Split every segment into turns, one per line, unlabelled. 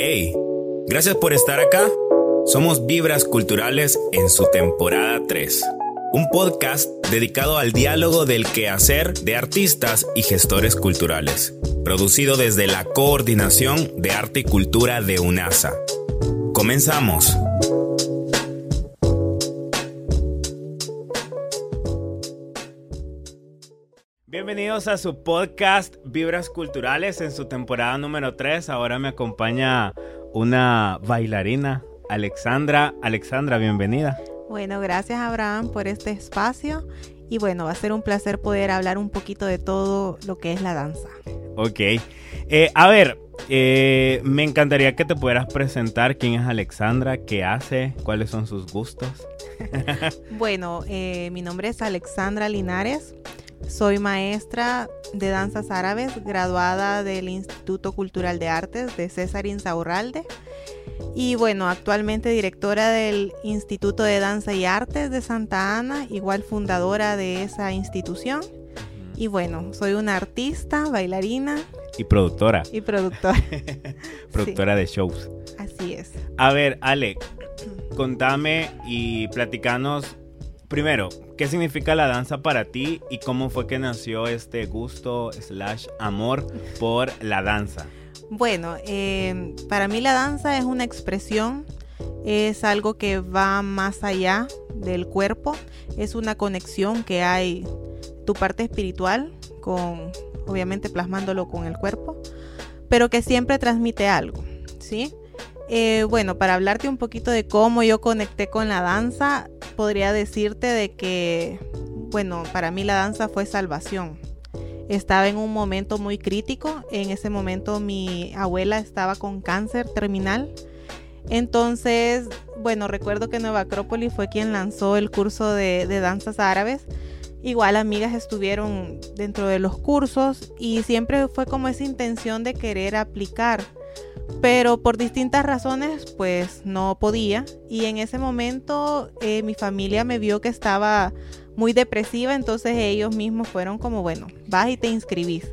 Hey, gracias por estar acá. Somos Vibras Culturales en su temporada 3. Un podcast dedicado al diálogo del quehacer de artistas y gestores culturales. Producido desde la Coordinación de Arte y Cultura de UNASA. Comenzamos. Bienvenidos a su podcast Vibras Culturales en su temporada número 3. Ahora me acompaña una bailarina, Alexandra. Alexandra, bienvenida.
Bueno, gracias Abraham por este espacio y bueno, va a ser un placer poder hablar un poquito de todo lo que es la danza.
Ok. Eh, a ver, eh, me encantaría que te pudieras presentar quién es Alexandra, qué hace, cuáles son sus gustos.
bueno, eh, mi nombre es Alexandra Linares. Soy maestra de danzas árabes, graduada del Instituto Cultural de Artes de César Insaurralde. Y bueno, actualmente directora del Instituto de Danza y Artes de Santa Ana, igual fundadora de esa institución. Y bueno, soy una artista, bailarina.
Y productora.
Y productora.
productora de shows.
Así es.
A ver, Ale, contame y platicanos primero, ¿qué significa la danza para ti y cómo fue que nació este gusto slash amor por la danza?
Bueno, eh, para mí la danza es una expresión, es algo que va más allá del cuerpo, es una conexión que hay tu parte espiritual con, obviamente plasmándolo con el cuerpo, pero que siempre transmite algo, ¿sí? Eh, bueno, para hablarte un poquito de cómo yo conecté con la danza, podría decirte de que, bueno, para mí la danza fue salvación. Estaba en un momento muy crítico. En ese momento mi abuela estaba con cáncer terminal. Entonces, bueno, recuerdo que Nueva Acrópolis fue quien lanzó el curso de, de danzas árabes. Igual amigas estuvieron dentro de los cursos y siempre fue como esa intención de querer aplicar pero por distintas razones pues no podía. Y en ese momento eh, mi familia me vio que estaba muy depresiva entonces ellos mismos fueron como bueno vas y te inscribís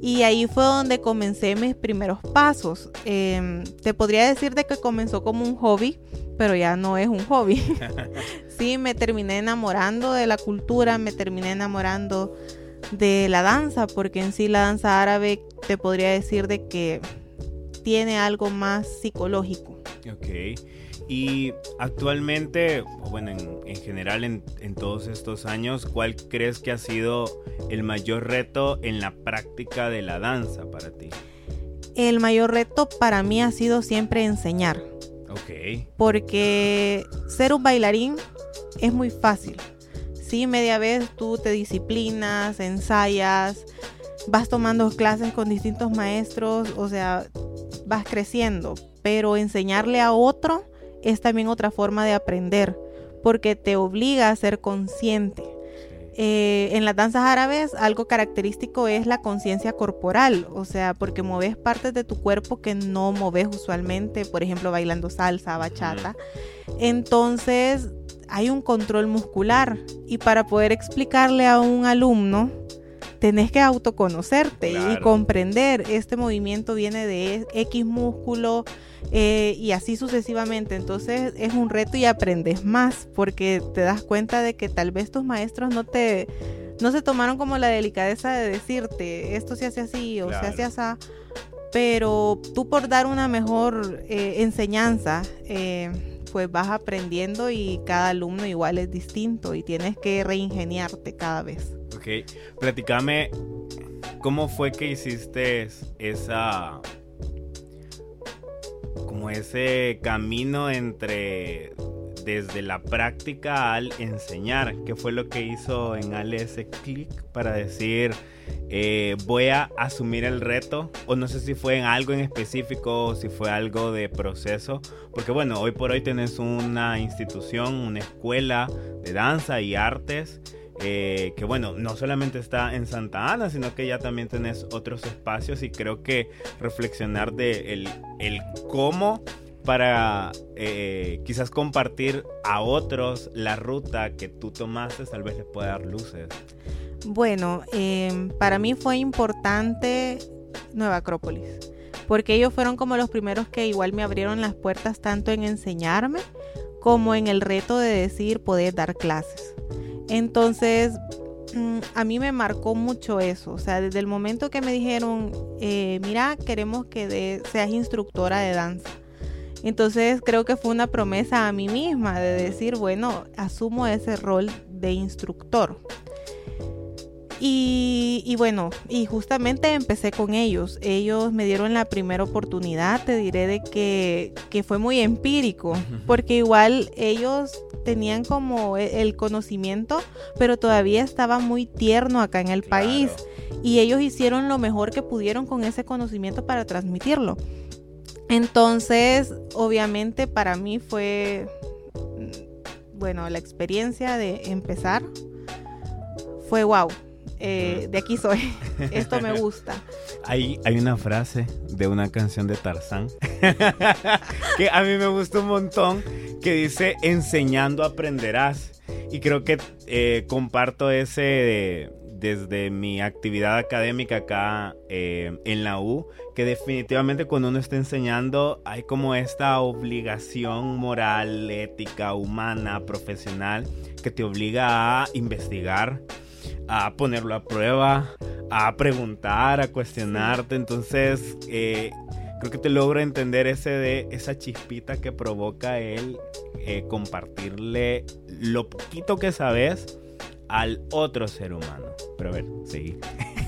y ahí fue donde comencé mis primeros pasos. Em, te podría decir de que comenzó como un hobby pero ya no es un hobby. Sí me terminé enamorando de la cultura me terminé enamorando de la danza porque en sí la danza árabe te podría decir de que tiene algo más psicológico.
Ok. Y actualmente, bueno, en, general en, en, todos estos años, ¿cuál crees que ha sido el mayor reto en la práctica de la danza para ti?
El mayor reto para mí ha sido siempre enseñar.
Ok.
Porque ser un bailarín es muy fácil. Sí, media vez tú te disciplinas, ensayas, vas tomando clases con distintos maestros, o sea, vas creciendo, pero enseñarle a otro es también otra forma de aprender, porque te obliga a ser consciente. Eh, en las danzas árabes algo característico es la conciencia corporal, o sea, porque moves partes de tu cuerpo que no moves usualmente, por ejemplo, bailando salsa, bachata. Entonces, hay un control muscular y para poder explicarle a un alumno tenés que autoconocerte y comprender este movimiento viene de X músculo eh, y así sucesivamente. Entonces es un reto y aprendes más porque te das cuenta de que tal vez tus maestros no te no se tomaron como la delicadeza de decirte esto se hace así o se hace así. Pero tú por dar una mejor eh, enseñanza, eh, pues vas aprendiendo y cada alumno igual es distinto y tienes que reingeniarte cada vez.
Ok, platícame, ¿cómo fue que hiciste esa, como ese camino entre desde la práctica al enseñar? ¿Qué fue lo que hizo en Ale ese clic para decir, eh, voy a asumir el reto? O no sé si fue en algo en específico o si fue algo de proceso. Porque bueno, hoy por hoy tenés una institución, una escuela de danza y artes eh, que bueno, no solamente está en Santa Ana, sino que ya también tenés otros espacios y creo que reflexionar de el, cómo para eh, quizás compartir a otros la ruta que tú tomaste, tal vez les pueda dar luces.
Bueno, em, para mí fue importante Nueva Acrópolis, porque ellos fueron como los primeros que igual me abrieron las puertas tanto en enseñarme como en el reto de decir poder dar clases. Entonces, mm, a mí me marcó mucho eso, o sea, desde el momento que me dijeron, eh, mira, queremos que seas instructora de danza. Entonces creo que fue una promesa a mí misma de decir, bueno, asumo ese rol de instructor. Y, bueno, y justamente empecé con ellos. Ellos me dieron la primera oportunidad, te diré de que, fue muy empírico, porque igual ellos tenían como e, el conocimiento, pero todavía estaba muy tierno acá en el país. Y ellos hicieron lo mejor que pudieron con ese conocimiento para transmitirlo. Entonces, obviamente para mí fue, mm, bueno, la experiencia de empezar fue wow. Eh, de aquí soy. Esto me gusta.
Hay, hay una frase de una canción de Tarzán que a mí me gusta un montón que dice enseñando aprenderás. Y creo que eh, comparto ese desde mi actividad académica acá eh, en la U, que definitivamente cuando uno está enseñando hay como esta obligación moral, ética, humana, profesional, que te obliga a investigar, a ponerlo a prueba, a preguntar, a cuestionarte. Entonces, eh, creo que te logro entender ese de esa chispita que provoca el eh, compartirle lo poquito que sabes al otro ser humano. Pero a ver, sí.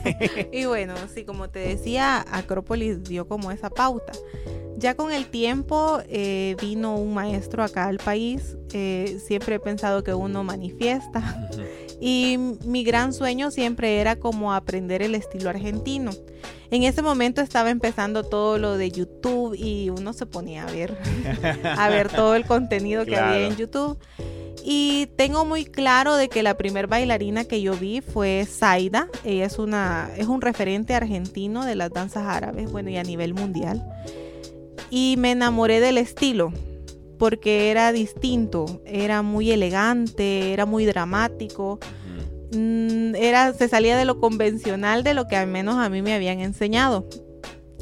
y bueno, sí, como te decía, Acrópolis dio como esa pauta. Ya con el tiempo eh, vino un maestro acá al país. siempre he pensado que uno manifiesta. Y mi gran sueño siempre era como aprender el estilo argentino. En ese momento estaba empezando todo lo de YouTube y uno se ponía a ver, a ver todo el contenido que había en YouTube. Y tengo muy claro de que la primer bailarina que yo vi fue Zaida. Ella es, una, es un referente argentino de las danzas árabes, bueno, y a nivel mundial. Y me enamoré del estilo porque era distinto, era muy elegante, era muy dramático. Mm, era, se salía de lo convencional de lo que al menos a mí me habían enseñado.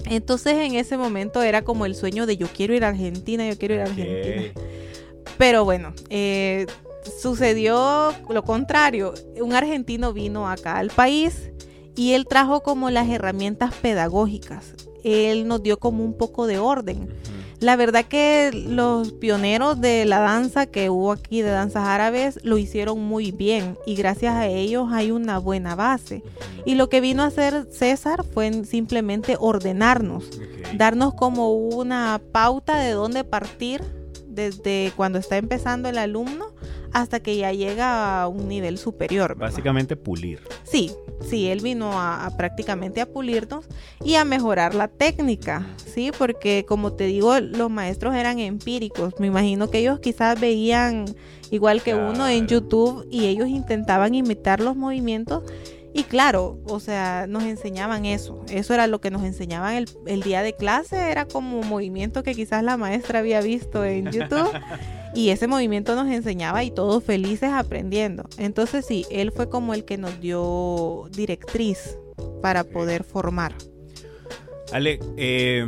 Entonces en ese momento era como el sueño de yo quiero ir a Argentina, yo quiero ir a Argentina. Pero bueno, eh, sucedió lo contrario. Un argentino vino acá al país y él trajo como las herramientas pedagógicas. Él nos dio como un poco de orden. La verdad que los pioneros de la danza que hubo aquí de danzas árabes lo hicieron muy bien y gracias a ellos hay una buena base. Y lo que vino a hacer César fue simplemente ordenarnos, darnos como una pauta de dónde partir desde cuando está empezando el alumno hasta que ya llega a un nivel superior.
Básicamente pulir.
Sí, sí, él vino a, prácticamente a pulirnos y a mejorar la técnica, ¿sí? Porque como te digo, los maestros eran empíricos. Me imagino que ellos quizás veían igual que uno en YouTube y ellos intentaban imitar los movimientos. Y claro, o sea, nos enseñaban eso. Eso era lo que nos enseñaban el, el día de clase. Era como movimiento que quizás la maestra había visto en YouTube. Y ese movimiento nos enseñaba y todos felices aprendiendo. Entonces sí, él fue como el que nos dio directriz para poder formar.
Ale, eh,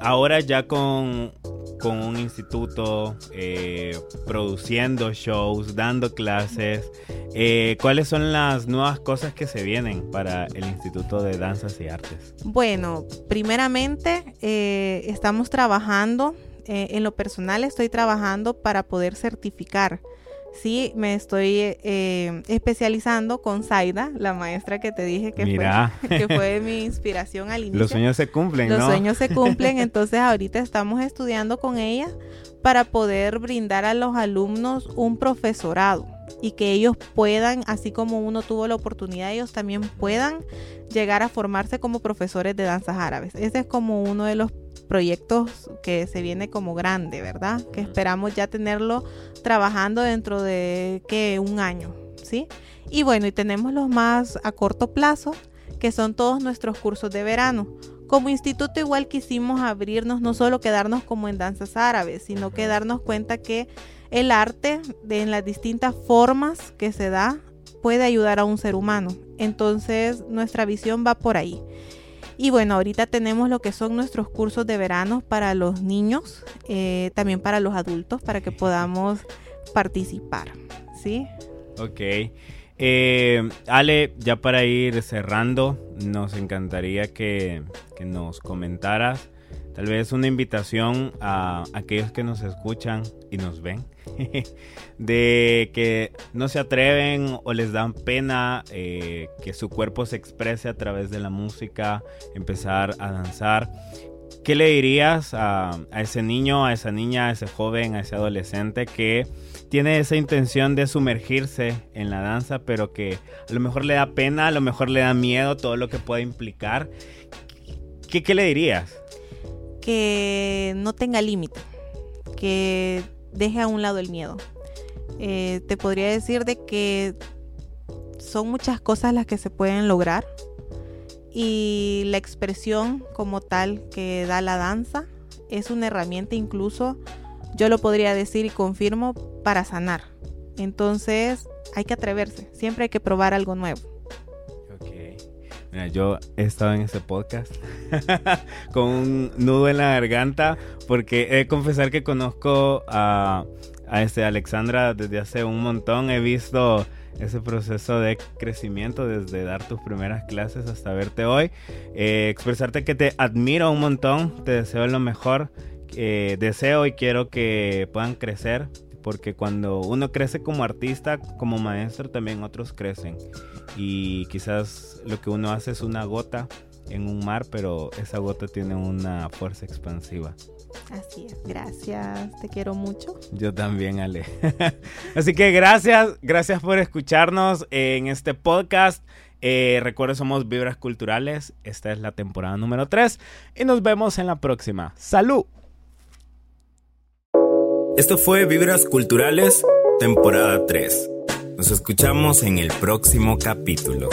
ahora ya con, con un instituto, eh, produciendo shows, dando clases, eh, ¿cuáles son las nuevas cosas que se vienen para el Instituto de Danzas y Artes?
Bueno, primeramente estamos trabajando eh, en lo personal estoy trabajando para poder certificar. Sí, me estoy eh, especializando con Zaida, la maestra que te dije que, fue, que fue mi inspiración al inicio.
Los sueños se cumplen,
Los sueños se cumplen, entonces ahorita estamos estudiando con ella para poder brindar a los alumnos un profesorado y que ellos puedan, así como uno tuvo la oportunidad, ellos también puedan llegar a formarse como profesores de danzas árabes. Ese es como uno de los proyectos que se viene como grande, ¿verdad? Que esperamos ya tenerlo trabajando dentro de que un año, ¿sí? Y bueno, y tenemos los más a corto plazo, que son todos nuestros cursos de verano. Como instituto igual quisimos abrirnos, no solo quedarnos como en danzas árabes, sino que darnos cuenta que el arte de, en las distintas formas que se da puede ayudar a un ser humano. Entonces nuestra visión va por ahí. Y bueno, ahorita tenemos lo que son nuestros cursos de verano para los niños, eh, también para los adultos, para que podamos participar. ¿Sí?
Ok. Eh, Ale, ya para ir cerrando, nos encantaría que, que nos comentaras tal vez una invitación a aquellos que nos escuchan y nos ven, de que no se atreven o les dan pena eh, que su cuerpo se exprese a través de la música, empezar a danzar. ¿Qué le dirías a, ese niño, a esa niña, a ese joven, a ese adolescente que tiene esa intención de sumergirse en la danza, pero que a lo mejor le da pena, a lo mejor le da miedo todo lo que puede implicar? ¿Qué, qué le dirías?
que no tenga límite, que deje a un lado el miedo. Eh, te podría decir de que son muchas cosas las que se pueden lograr y la expresión como tal que da la danza es una herramienta incluso, yo lo podría decir y confirmo, para sanar. Entonces hay que atreverse, siempre hay que probar algo nuevo.
Yo he estado en ese podcast con un nudo en la garganta porque he de confesar que conozco a, a este Alexandra desde hace un montón. He visto ese proceso de crecimiento desde dar tus primeras clases hasta verte hoy. Eh, expresarte que te admiro un montón, te deseo lo mejor. Eh, deseo y quiero que puedan crecer porque cuando uno crece como artista, como maestro, también otros crecen. Y quizás lo que uno hace es una gota en un mar, pero esa gota tiene una fuerza expansiva.
Así es, gracias, te quiero mucho.
Yo también, Ale. Así que gracias, gracias por escucharnos en este podcast. Eh, recuerden, somos Vibras Culturales. Esta es la temporada número 3 y nos vemos en la próxima. ¡Salud!
Esto fue Vibras Culturales, temporada 3. Nos escuchamos en el próximo capítulo.